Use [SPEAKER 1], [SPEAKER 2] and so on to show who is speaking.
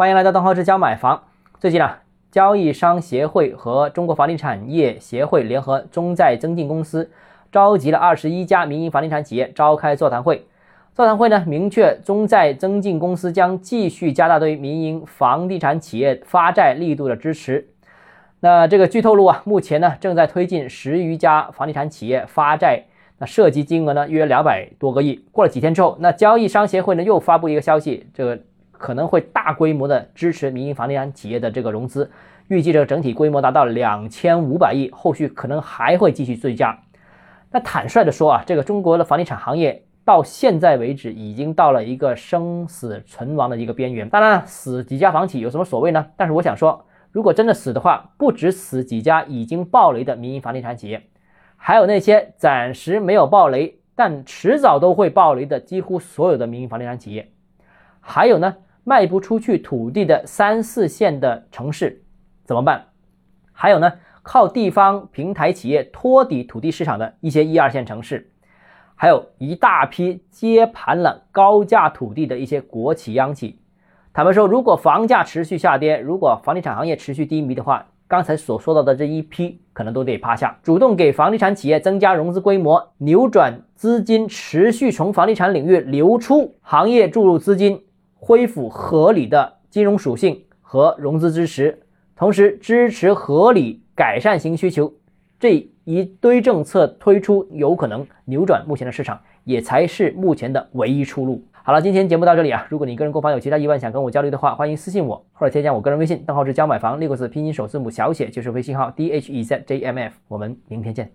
[SPEAKER 1] 欢迎来到邓浩志教买房。最近啊，交易商协会和中国房地产业协会联合中债增进公司，召集了二十一家民营房地产企业召开座谈会。座谈会呢，明确中债增进公司将继续加大对民营房地产企业发债力度的支持。那这个据透露啊，目前呢正在推进十余家房地产企业发债，那涉及金额呢约两百多个亿。过了几天之后，那交易商协会呢又发布一个消息，这个。可能会大规模的支持民营房地产企业的这个融资，预计这个整体规模达到两千五百亿，后续可能还会继续追加。那坦率的说啊，这个中国的房地产行业到现在为止已经到了一个生死存亡的一个边缘。当然，死几家房企有什么所谓呢？但是我想说，如果真的死的话，不止死几家已经暴雷的民营房地产企业，还有那些暂时没有暴雷但迟早都会暴雷的几乎所有的民营房地产企业，还有呢？卖不出去土地的三四线的城市怎么办？还有呢，靠地方平台企业托底土地市场的一些一二线城市，还有一大批接盘了高价土地的一些国企央企。坦白说，如果房价持续下跌，如果房地产行业持续低迷的话，刚才所说到的这一批可能都得趴下。主动给房地产企业增加融资规模，扭转资金持续从房地产领域流出，行业注入资金。恢复合理的金融属性和融资支持，同时支持合理改善型需求，这一堆政策推出有可能扭转目前的市场，也才是目前的唯一出路。好了，今天节目到这里啊，如果你个人购房有其他疑问想跟我交流的话，欢迎私信我或者添加我个人微信，账号是教买房六个字拼音首字母小写就是微信号 d h e z j m f，我们明天见。